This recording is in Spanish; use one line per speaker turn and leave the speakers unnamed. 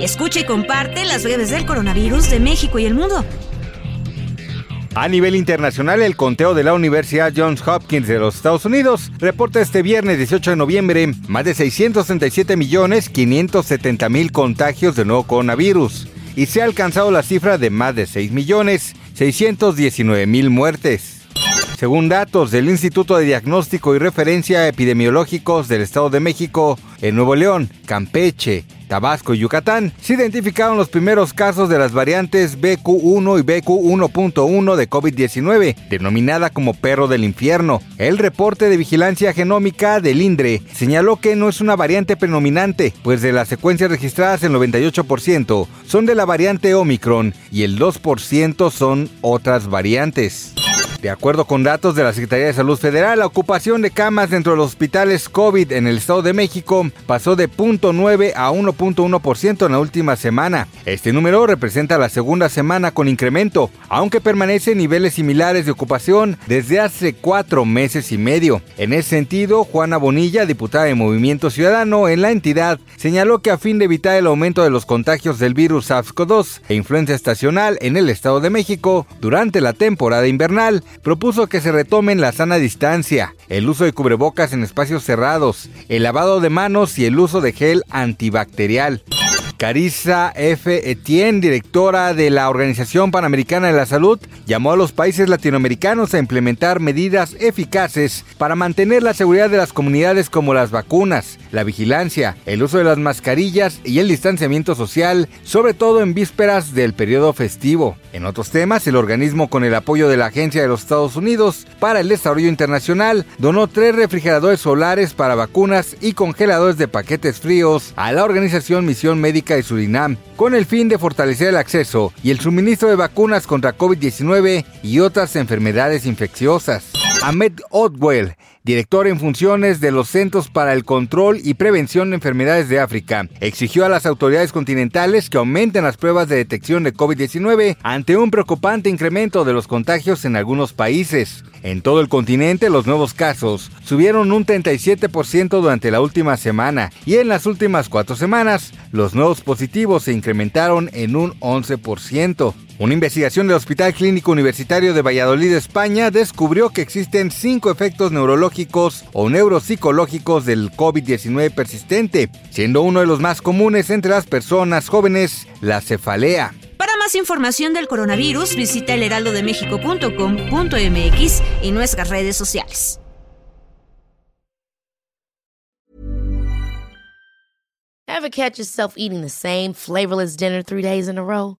Escucha y comparte las redes del coronavirus de México y el mundo.
A nivel internacional, el conteo de la Universidad Johns Hopkins de los Estados Unidos reporta este viernes 18 de noviembre más de 637 millones 570 mil contagios de nuevo coronavirus y se ha alcanzado la cifra de más de 6 millones 619 mil muertes. Según datos del Instituto de Diagnóstico y Referencia Epidemiológicos del Estado de México, en Nuevo León, Campeche, Tabasco y Yucatán, se identificaron los primeros casos de las variantes BQ1 y BQ1.1 de COVID-19, denominada como perro del infierno. El reporte de vigilancia genómica del INDRE señaló que no es una variante predominante, pues de las secuencias registradas el 98% son de la variante Omicron y el 2% son otras variantes. De acuerdo con datos de la Secretaría de Salud Federal, la ocupación de camas dentro de los hospitales COVID en el Estado de México pasó de 0.9 a 1.1% en la última semana. Este número representa la segunda semana con incremento, aunque permanece en niveles similares de ocupación desde hace cuatro meses y medio. En ese sentido, Juana Bonilla, diputada de Movimiento Ciudadano en la entidad, señaló que a fin de evitar el aumento de los contagios del virus SARS-CoV-2 e influencia estacional en el Estado de México durante la temporada invernal, propuso que se retomen la sana distancia, el uso de cubrebocas en espacios cerrados, el lavado de manos y el uso de gel antibacterial. Carissa F. Etienne, directora de la Organización Panamericana de la Salud, llamó a los países latinoamericanos a implementar medidas eficaces para mantener la seguridad de las comunidades como las vacunas, la vigilancia, el uso de las mascarillas y el distanciamiento social, sobre todo en vísperas del periodo festivo. En otros temas, el organismo con el apoyo de la Agencia de los Estados Unidos para el Desarrollo Internacional donó tres refrigeradores solares para vacunas y congeladores de paquetes fríos a la organización Misión Médica de Surinam, con el fin de fortalecer el acceso y el suministro de vacunas contra COVID-19 y otras enfermedades infecciosas. Ahmed Otwell, director en funciones de los Centros para el Control y Prevención de Enfermedades de África, exigió a las autoridades continentales que aumenten las pruebas de detección de COVID-19 ante un preocupante incremento de los contagios en algunos países. En todo el continente, los nuevos casos subieron un 37% durante la última semana y en las últimas cuatro semanas, los nuevos positivos se incrementaron en un 11%. Una investigación del Hospital Clínico Universitario de Valladolid, España, descubrió que existen cinco efectos neurológicos o neuropsicológicos del COVID-19 persistente, siendo uno de los más comunes entre las personas jóvenes la cefalea.
Para más información del coronavirus, visita elheraldodemexico.com.mx y nuestras redes sociales.
Ever catch yourself eating the same flavorless dinner three days in a row?